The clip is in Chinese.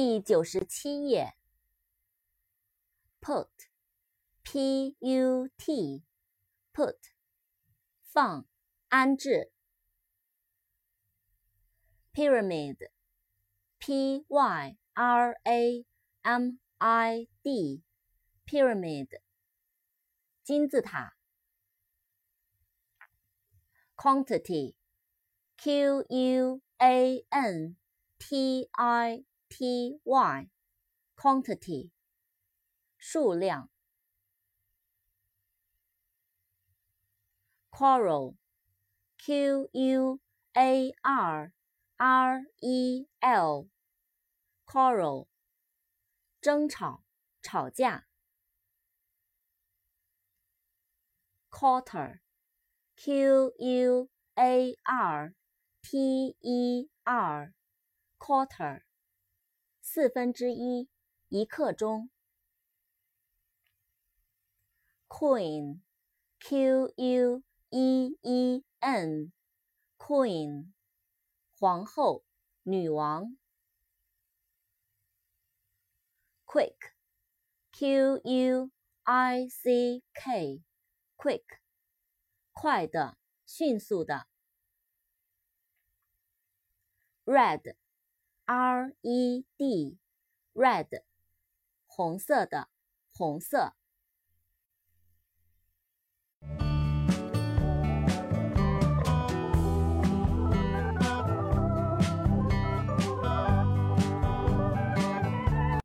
第九十七页。put，p-u-t，put，放，安置。pyramid，p-y-r-a-m-i-d，pyramid，金字塔。quantity，q-u-a-n-t-i。t y T Y，quantity 数量 quarrel q u a r r e l quarrel 争吵吵架 quarter q u a r t e r quarter 四分之一，一刻钟。Queen，Q U E E N，Queen，皇后，女王。Quick，Q U I C K，Quick，快的，迅速的。Red。R E D，red，红色的，红色。